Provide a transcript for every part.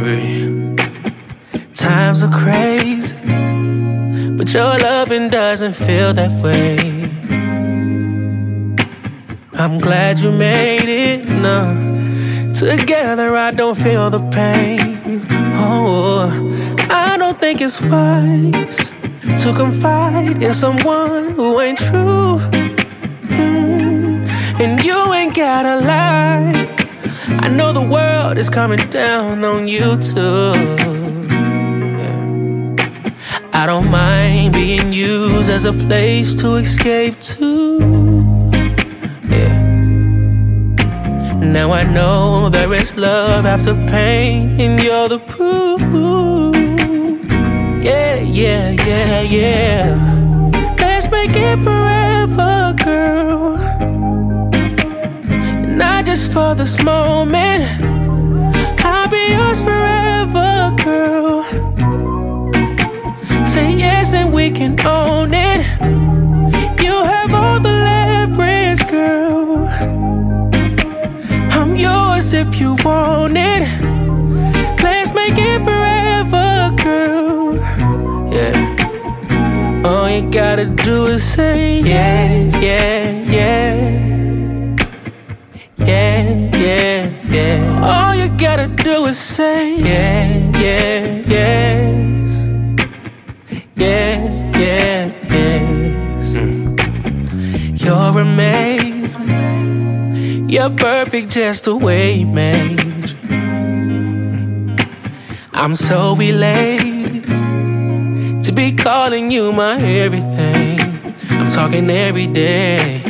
baby. Times are crazy, but your loving doesn't feel that way. I'm glad you made it. No, together I don't feel the pain. Oh, I don't think it's wise to confide in someone who ain't true. Mm, and you ain't gotta lie. I know the world is coming down on you too. I don't mind being used as a place to escape to. Yeah. Now I know there is love after pain, and you're the proof. Yeah, yeah, yeah, yeah. Let's make it forever, for this moment. I'll be yours forever, girl. Say yes and we can own it. You have all the leverage, girl. I'm yours if you want it. Let's make it forever, girl. Yeah. All you gotta do is say yes, yeah, yeah yeah, yeah. All you gotta do is say, yeah, yeah, yes. Yeah, yeah, yes. Mm. You're amazing. You're perfect just the way you made. I'm so elated to be calling you my everything. I'm talking every day.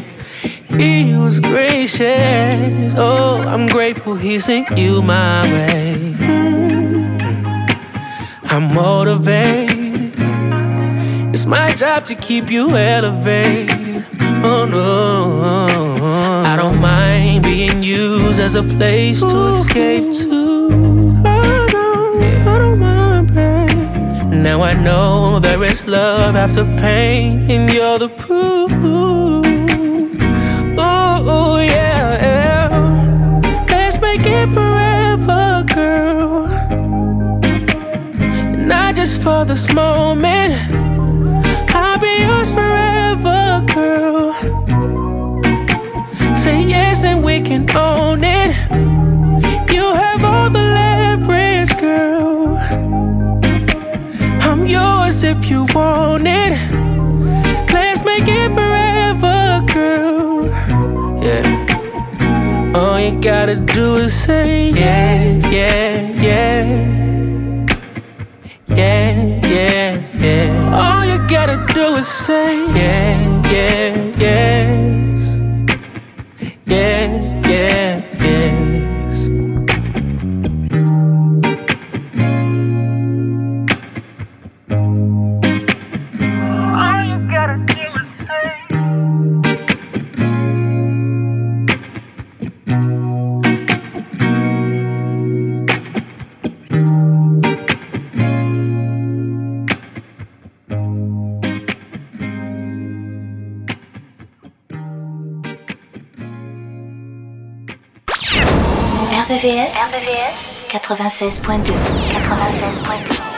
He was gracious. Oh, I'm grateful he sent you my way. I'm motivated. It's my job to keep you elevated. Oh no, I don't mind being used as a place to escape to. I don't, I don't mind, babe. Now I know there is love after pain, and you're the proof. For this moment. I'll be yours forever, girl. Say yes and we can own it. You have all the leverage, girl. I'm yours if you want it. Let's make it forever, girl. Yeah. All you gotta do is say yes, yeah, gotta do is say yeah, yeah, yes. RVVS, RVVS 96.2 96.2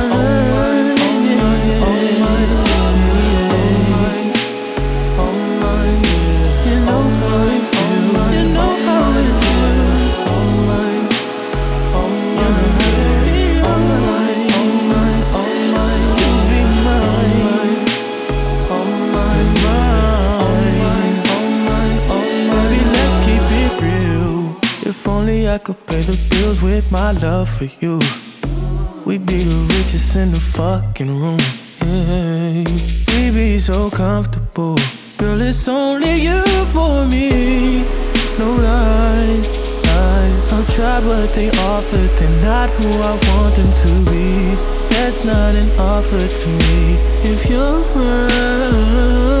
Could pay the bills with my love for you. We'd be the richest in the fucking room. Yeah. We'd be so comfortable. Girl, it's only you for me. No lie. I've tried what they offered, they're not who I want them to be. That's not an offer to me. If you're around,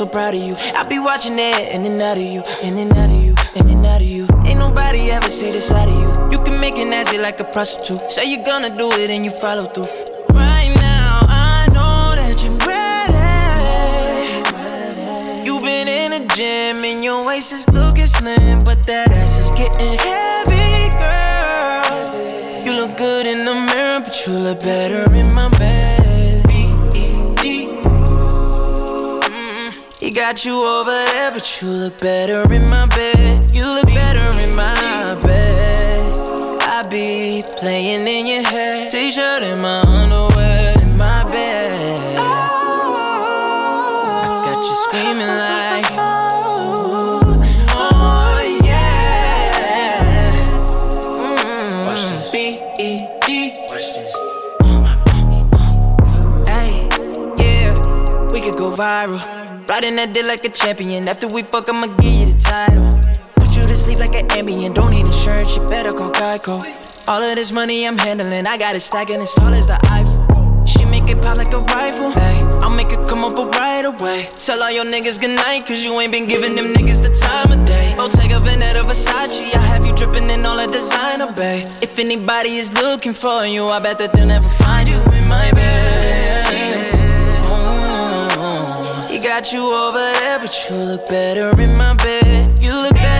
so proud of you. I be watching it in and out of you, in and out of you, in and out of you. Ain't nobody ever see the side of you. You can make it nasty like a prostitute. Say you're gonna do it and you follow through. Right now, I know that you're ready. You've been in the gym and your waist is looking slim, but that ass is getting heavy, girl. You look good in the mirror, but you look better in my bed. Got you over there, but you look better in my bed. You look better in my bed. I be playing in your head. T-shirt and my underwear in my bed. I got you screaming like. Oh yeah. Mm-hmm. Watch this. B-E-D. Watch this. Hey, yeah, we could go viral. Riding that dick like a champion. After we fuck, I'ma give you the title. Put you to sleep like an Ambien. Don't need insurance, you better call Geico. All of this money I'm handling, I got it stacking as tall as the Eiffel. She make it pop like a rifle. Hey, I'll make it come over right away. Tell all your niggas goodnight, cause you ain't been giving them niggas the time of day. Oh, Bottega Veneta Versace, I have you dripping in all the designer, babe. If anybody is looking for you, I bet that they'll never find you in my bed got you over there, but you look better in my bed. You look better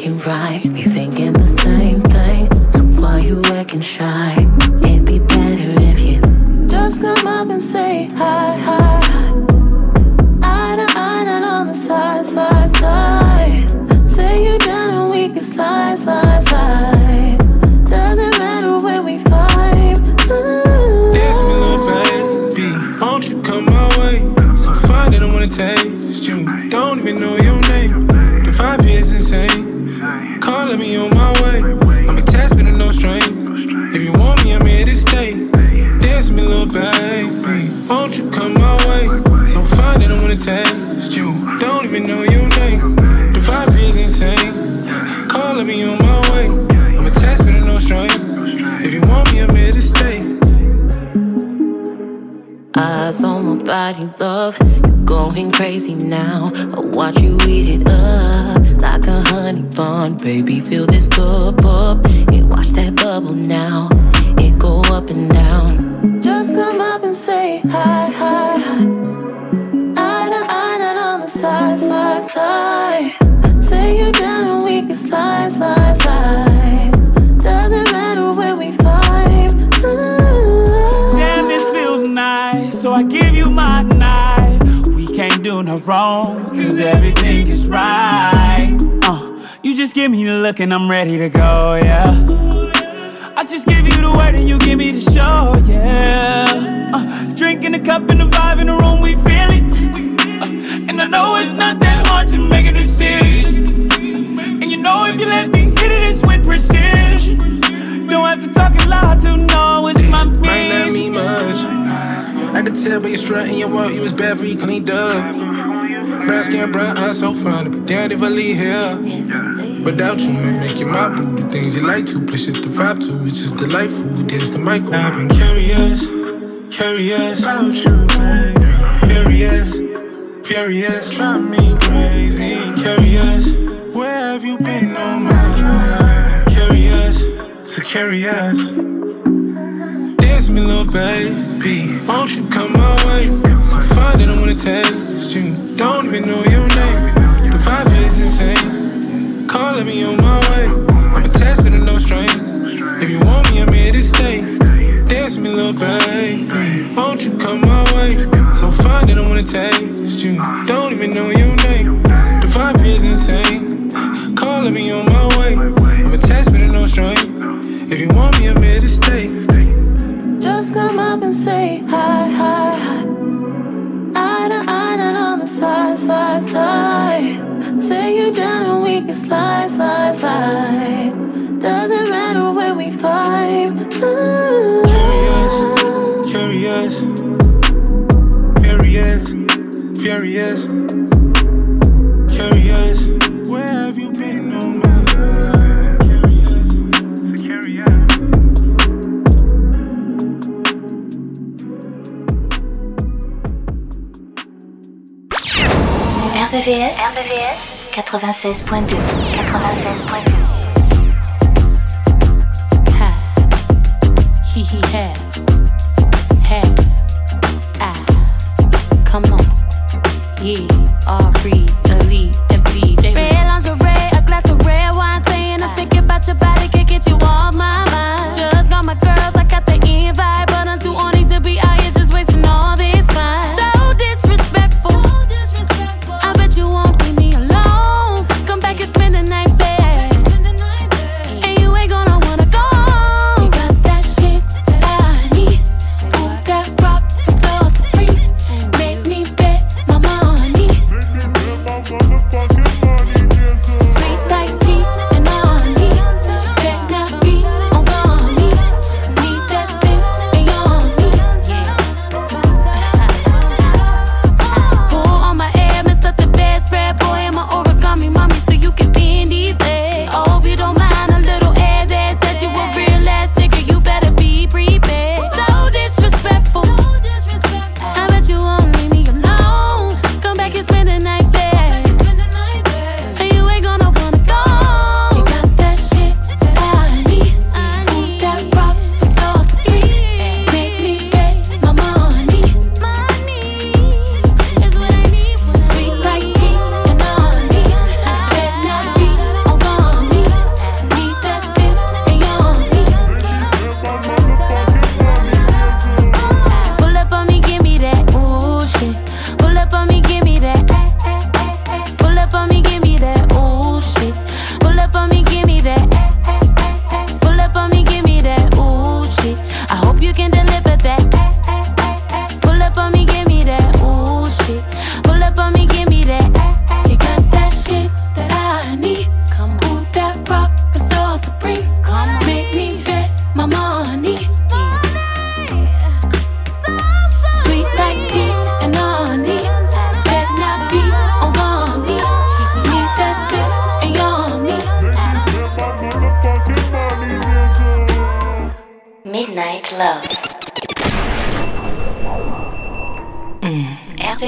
you looking right. We thinking the same thing, so why you acting shy? To go, yeah. I just give you the word and you give me the show, yeah. Uh, drinking a cup and the vibe in the room, we feel it. And I know it's not that hard to make a decision. And you know if you let me hit it, it's with precision. Don't have to talk a lot to know it's my mission. Might not mean much. I could tell by your strut and your walk, you was bad for you cleaned up. Brown skin, brown eyes, so fine. But damn if I leave here. Without you, man, making my boo the things you like to. Push it the vibe to, it's just delightful. Dance the mic. I've been curious, curious about you, baby. Curious furious, drive me crazy. Curious, where have you been all my life? Curious, so curious. Dance me, little baby. Won't you come my way? So fine that I wanna taste you. Don't even know your name. Baby. Won't you come my way? So fine that I wanna taste you. Don't even know your name. The vibe is insane. Calling me on my way. I'm attached, but no strain. If you want me, I'm here to stay. Just come up and say hi, hi, hi. Eye to eye, not on the side, side, side. Say you down and we can slide, slide, slide. Furious, curious. Where have you been all my life? Curious, curious. RVVS, RVVS 96.2 96.2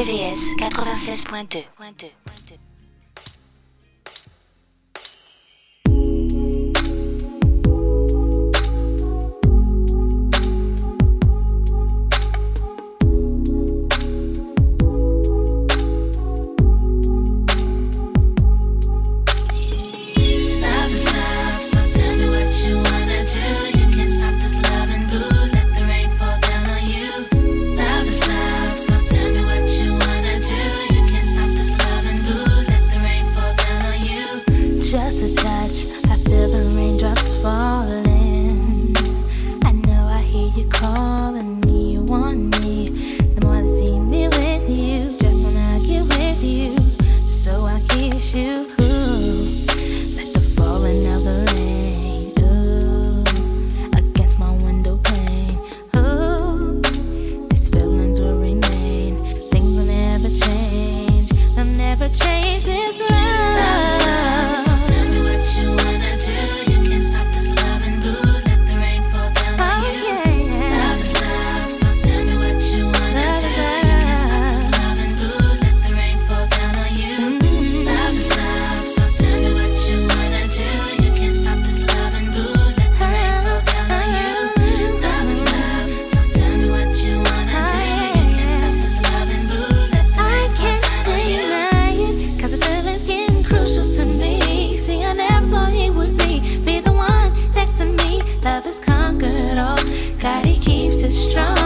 RVVS 96.2. Midnight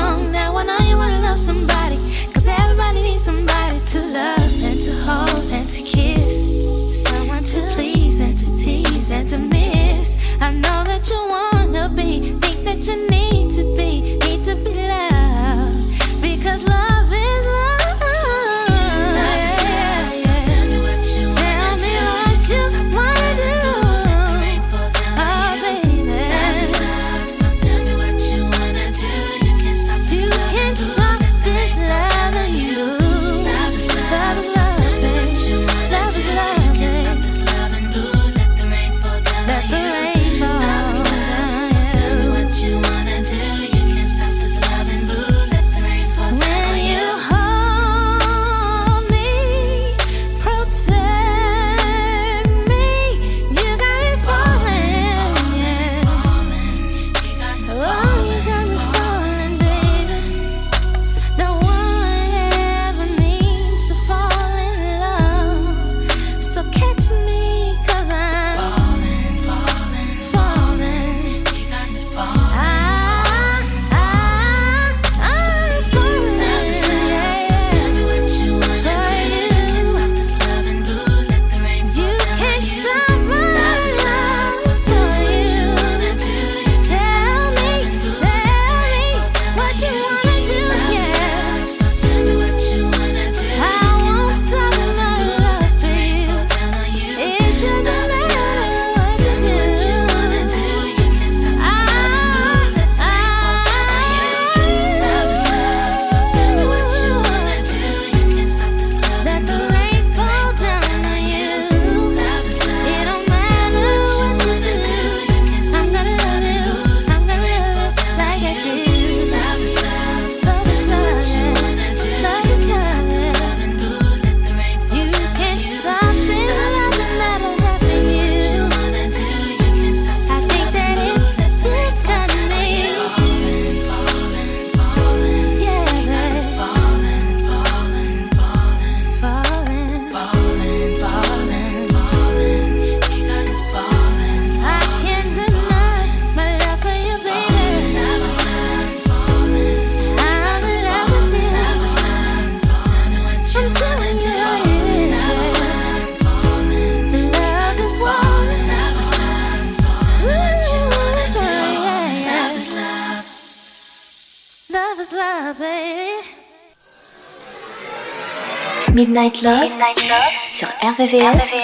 RVVS,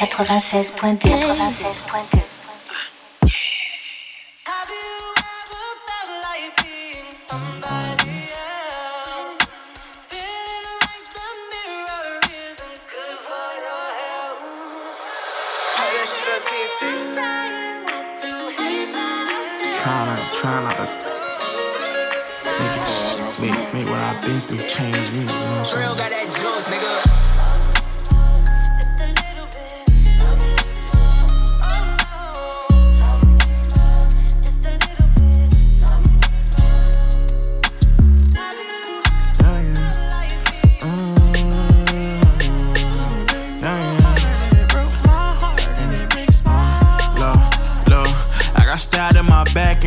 96.2. 96.2.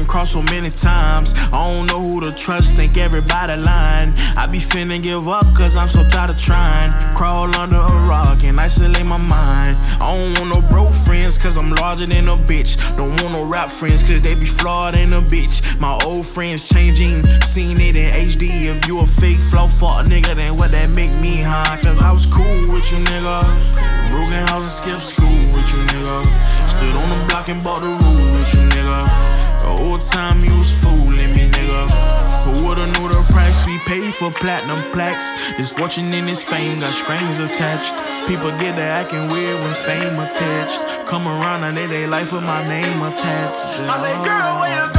crossed so many times. I don't know who to trust, think everybody lying. I be finna give up, cause I'm so tired of trying. Crawl under a rock and isolate my mind. I don't want no broke friends, cause I'm larger than a bitch. Don't want no rap friends, cause they be flawed in a bitch. My old friends changing, seen it in HD. If you a fake flow fuck nigga, then what that make me, huh? Cause I was cool with you, nigga. Broken house and skip school with you, nigga. Stood on the block and bought the rules with you, nigga. Whole time you was fooling me, nigga. Who would've knew the price we paid for platinum plaques? This fortune and this fame got strings attached. People get to acting weird when fame attached. Come around and they they life with my name attached. I say, girl, where you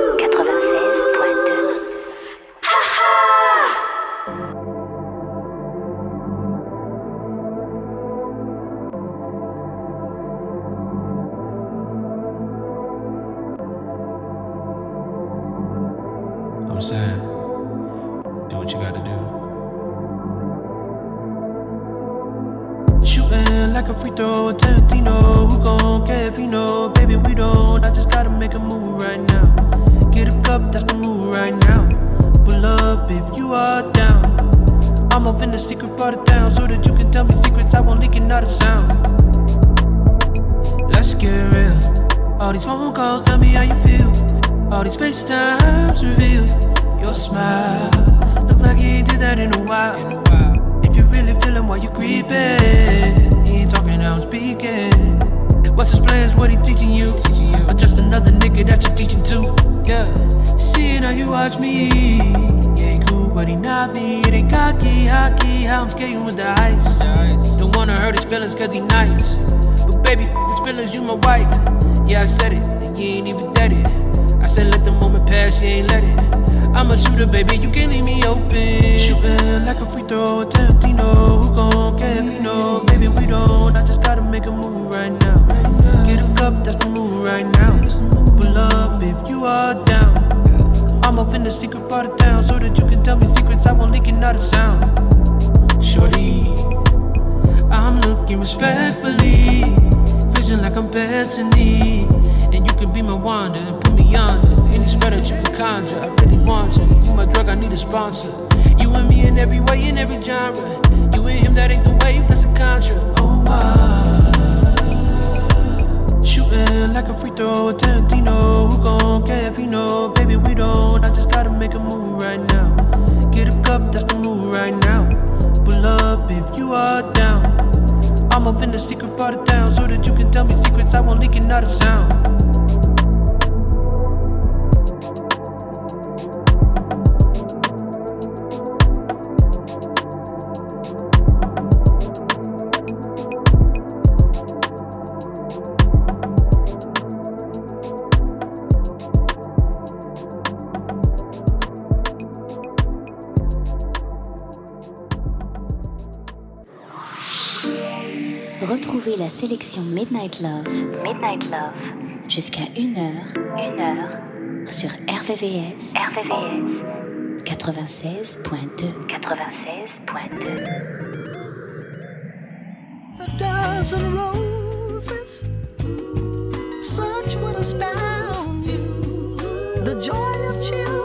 destiny. And you can be my wonder and put me yonder. Any spread that you can conjure, I really want you. You my drug, I need a sponsor. You and me in every way, in every genre. You and him, that ain't the wave, that's a contra. Oh my. Shooting like a free throw, Tarantino. Who gon' care if you know? Baby, we don't. I just gotta make a move right now. Get a cup, that's the move right now. Pull up if you are down. I'm up in the secret part of town so that you can tell me secrets. I won't leak another sound. Midnight Love, Midnight Love, jusqu'à 1h, 1h, sur RVVS, RVVS, 96.2, 96.2. A dozen roses, such would astound you. The joy of children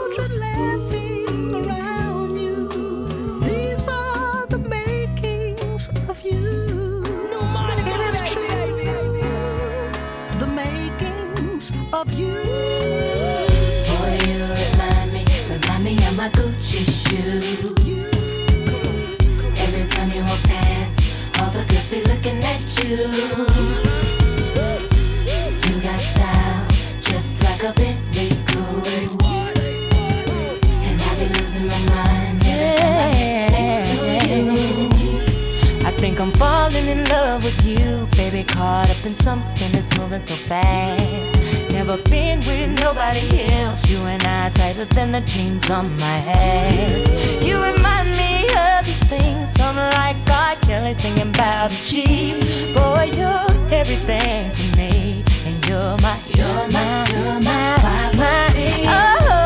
Shoes. Every time you walk past, all the girls be looking at you. You got style, just like a. And I be losing my mind every time I you. I think I'm falling in love with you, baby. Caught up in something that's moving so fast. Never been with nobody else. You and I tighter than the jeans on my ass. You remind me of these things. I'm like R. Kelly singing about a G. Boy, you're everything to me, and you're my, you're my, you're my, my, oh.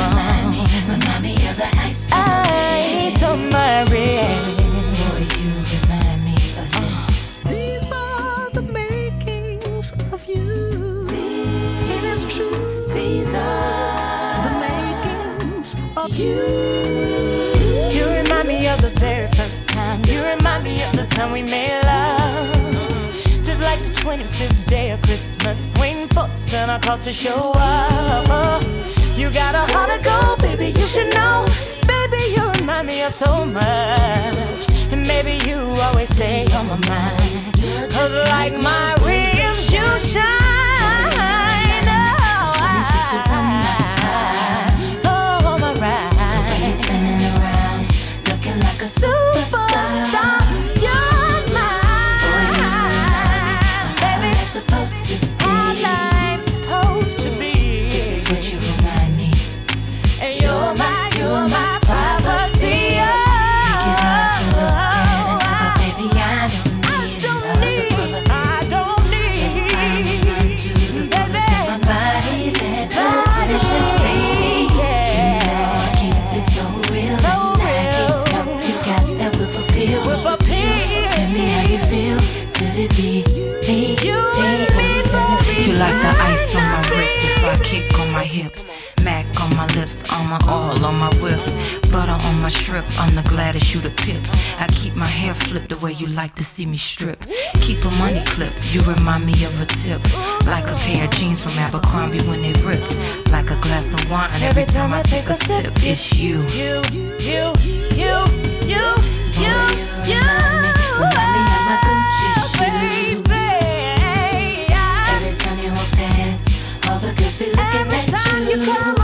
Remind me, remind me of the ice my Ice on my of You remind me of the very first time. You remind me of the time we made love. Just like the 25th day of Christmas, waiting for Santa Claus to show up. You got a heart of gold, baby, you should know. Baby, you remind me of so much. And maybe you always stay on my mind. Cause like my rims, you shine. Butter on my strip, I'm the gladdest you the pip. I keep my hair flipped the way you like to see me strip. Keep a money clip, you remind me of a tip. Like a pair of jeans from Abercrombie when they ripped. Like a glass of wine every time I take a sip. It's you. You, you, you, you, you, you. Remind me of my Gucci oh, shoes. Every time you walk past, all the girls be looking Every time you come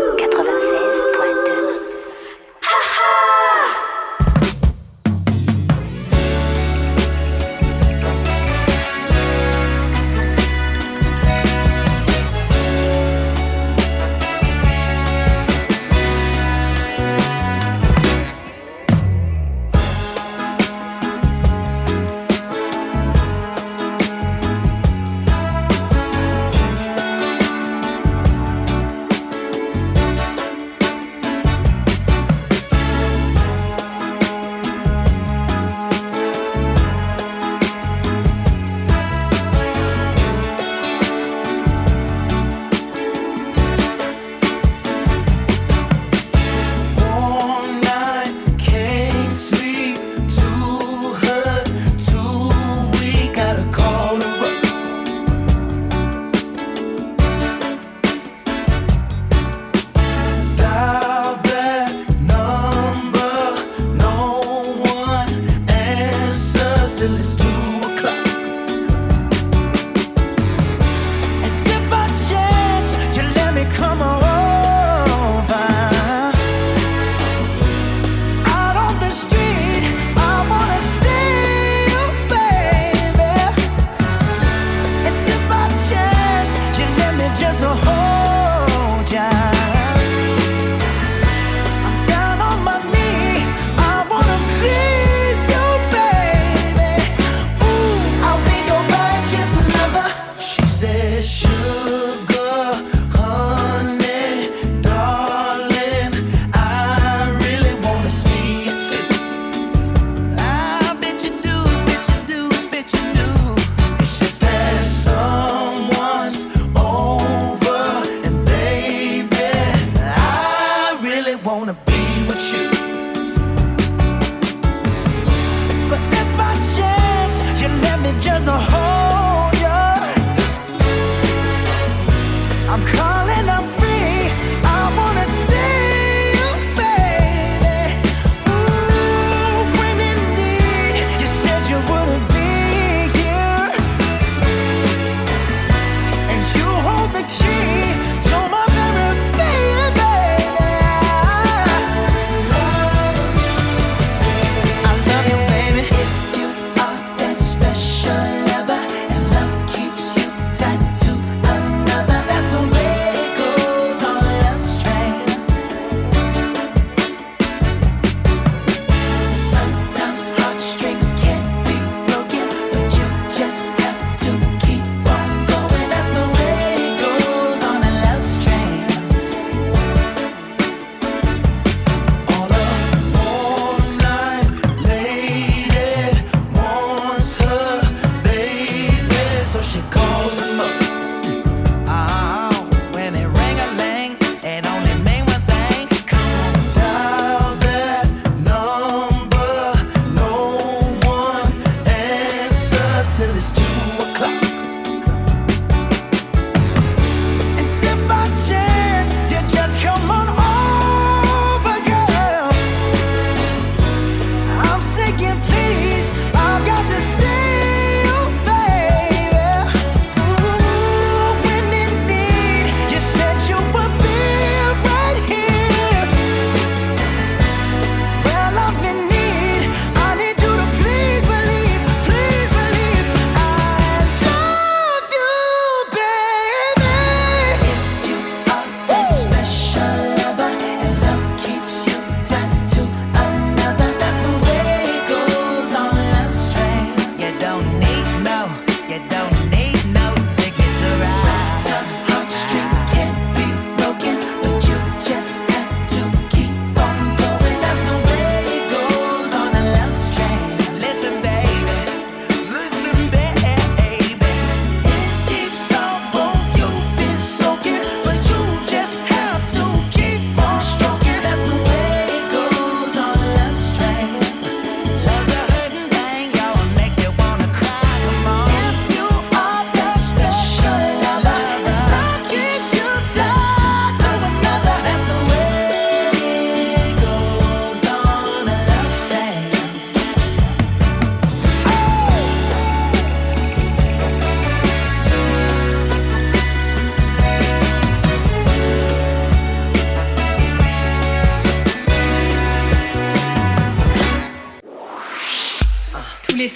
96.2.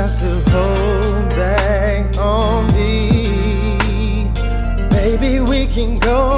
have to hold back on me. Maybe we can go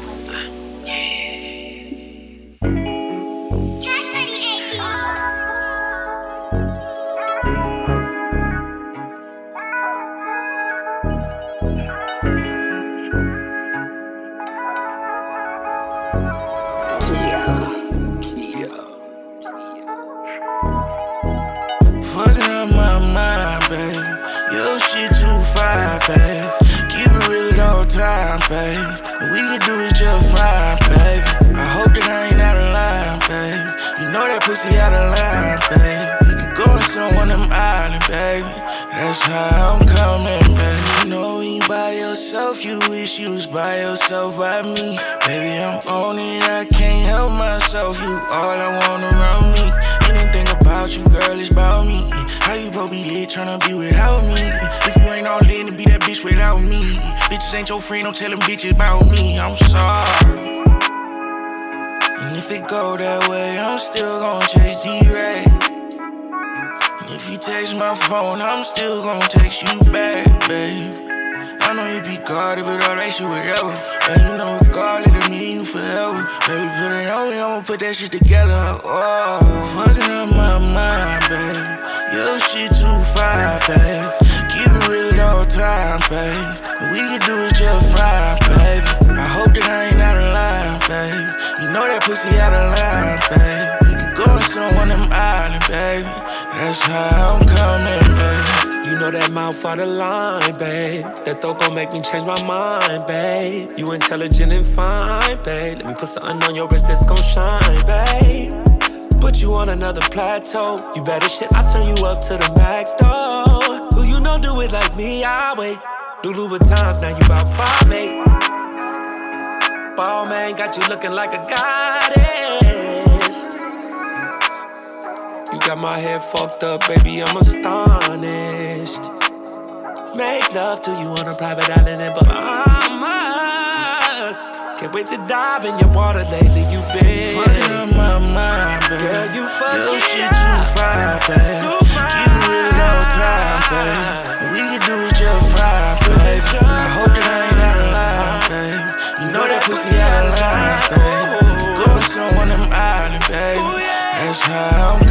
shit whatever. And you know regardless of me, you forever. Baby, put it on me, I'ma put that shit together. Oh, fucking up my mind, babe. Your shit too fire, babe. Keep it real at all times, babe. And we can do it just fine, baby. I hope that I ain't out of line, babe. You know that pussy out of line, babe. We could go to some one of them islands, baby. That's how I'm coming, baby. You know that mouth out of line, babe. That thought gon' make me change my mind, babe. You intelligent and fine, babe. Let me put something on your wrist that's gon' shine, babe. Put you on another plateau. You better shit, I turn you up to the max, though. Who you know do it like me? I wait. New Louboutins, now you about five eight. Balmain got you looking like a goddess. Got my head fucked up, baby, I'm astonished. Make love to you on a private island in Bahamas. Can't wait to dive in your water lately, you been. Fucking up my mind, babe. Girl, you fucking shit too fire, babe. Too Keep it real at all times, babe. We can do it just fine, babe. I hope that I ain't out of line, babe. You know that pussy out of line, babe. Go to some one of them islands, babe. That's how I'm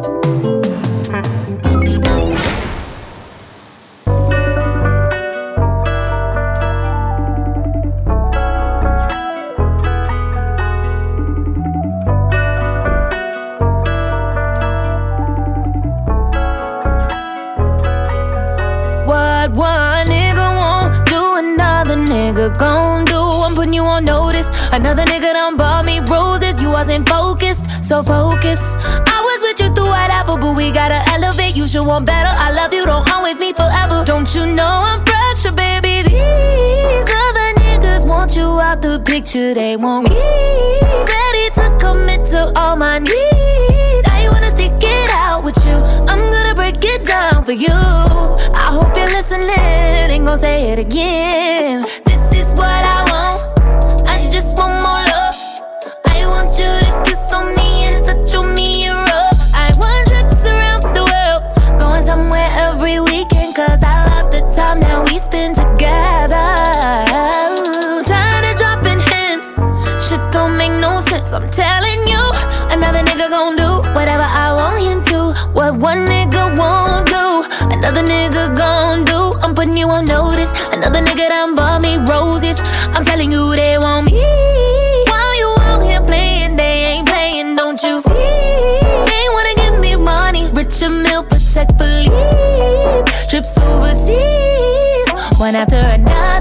Another nigga done bought me roses. You wasn't focused, so focused. I was with you through whatever, but we gotta elevate. You should want better. I love you, don't always meet forever. Don't you know I'm pressure, baby? These other niggas want you out the picture. They want me ready to commit to all my needs. I wanna stick it out with you. I'm gonna break it down for you. I hope you're listening. Ain't gonna say it again. Sense. I'm telling you, another nigga gon' do whatever I want him to. What one nigga won't do, another nigga gon' do. I'm putting you on notice. Another nigga done bought me roses. I'm telling you they want me. While you out here playing, they ain't playing, don't you see? They wanna give me money, Richard Mille, Patek Philippe. Trips overseas, one after another.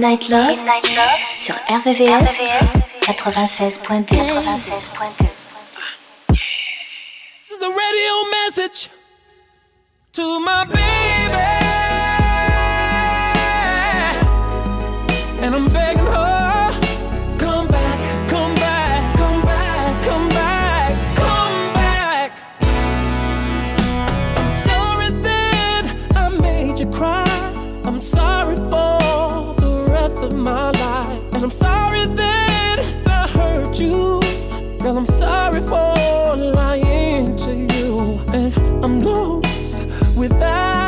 Midnight Love sur RVVS 96.2. 96.2. This is a radio message to my baby. And I'm begging I'm sorry that I hurt you. Girl, I'm sorry for lying to you. And I'm lost without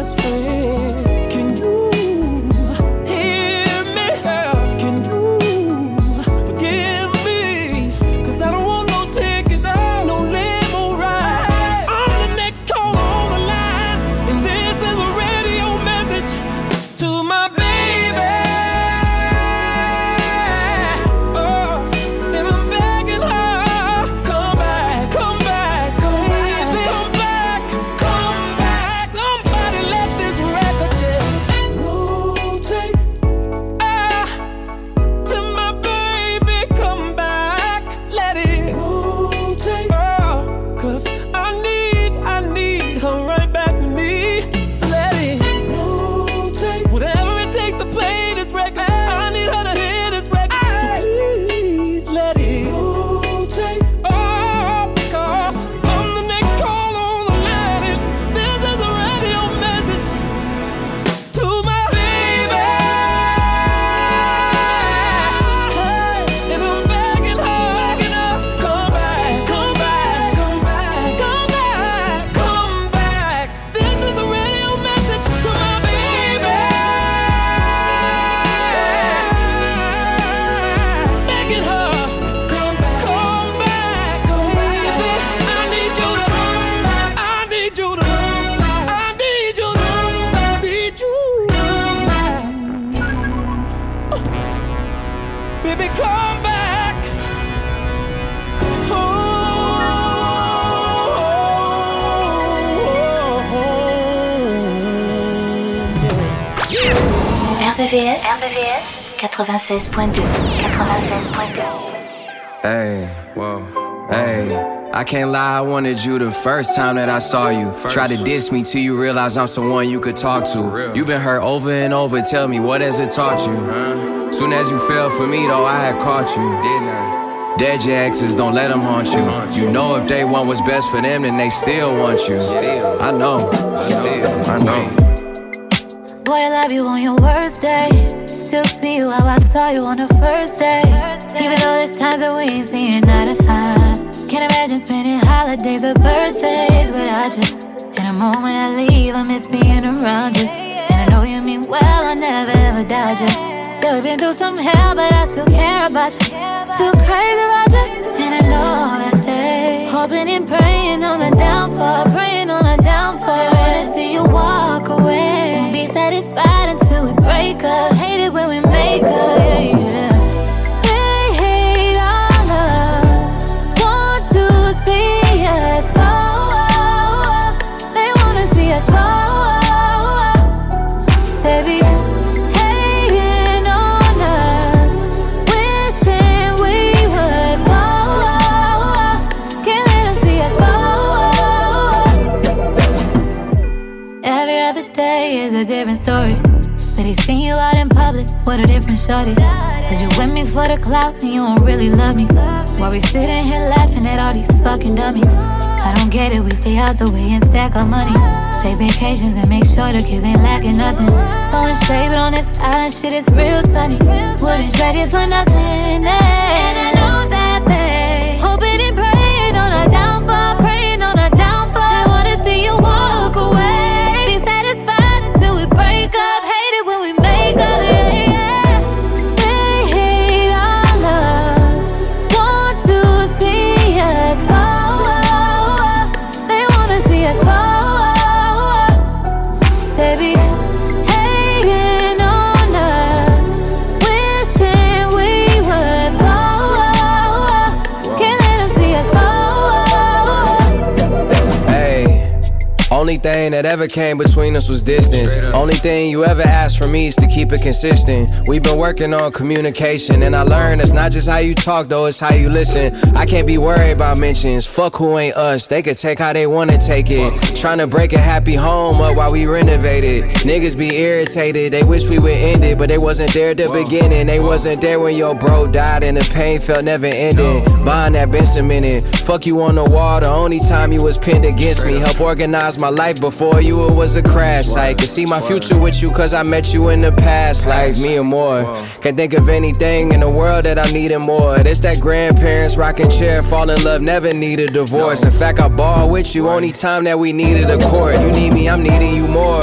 best friend. 96.2. 96.2. Hey, whoa, hey. I can't lie, I wanted you the first time that I saw you. Try to diss me till you realize I'm someone you could talk to. You've been hurt over and over, tell me what has it taught you? Soon as you fell for me, though, I had caught you, didn't I? Dead your exes, don't let them haunt you. You know if they want what's best for them, then they still want you. Still, I know, still, I know. Boy, I love you on your worst day. Still see you how I saw you on the first day. Even though there's times that we ain't seeing eye to eye. Can't imagine spending holidays or birthdays without you. And the moment I leave, I miss being around you. And I know you mean well, I never ever doubt you. Yeah, we've been through some hell, but I still care about you. Still crazy about you. And I know that they hoping and praying on a downfall, praying on a downfall. They wanna see you walk away. Won't be satisfied until break up. Hate it when we make up, yeah, yeah. They hate our love Want to see us They wanna see us hating on us. Wishing we would Can't see us Every other day is a different story. Seen you out in public with a different shorty. Said you with me for the clout and you don't really love me. While we sitting here laughing at all these fucking dummies. I don't get it, we stay out the way and stack our money. Take vacations and make sure the kids ain't lacking nothing. Throwing shade, but on this island shit is real sunny. Wouldn't trade it for nothing. eh. Thing that ever came between us was distance. Only thing you ever asked from me is to keep it consistent. We've been working on communication, and I learned it's not just how you talk, though, it's how you listen. I can't be worried about mentions. Fuck who ain't us. They could take how they wanna take it. Trying to break a happy home up while we renovate it. Niggas be irritated, they wish we would end it, but they wasn't there at the beginning. They wasn't there when your bro died, and the pain felt never ending. Bond that been cemented. Fuck you on the wall, the only time you was pinned against me. Help organize my life before you, it was a crash site. Could see my future with you, cause I met you in the past life, me and more. Can't think of anything in the world that I needed more. It's that grandparents rocking chair, fall in love, never need a divorce. In fact, I ball with you, only time that we needed a court. You need me, I'm needing you more.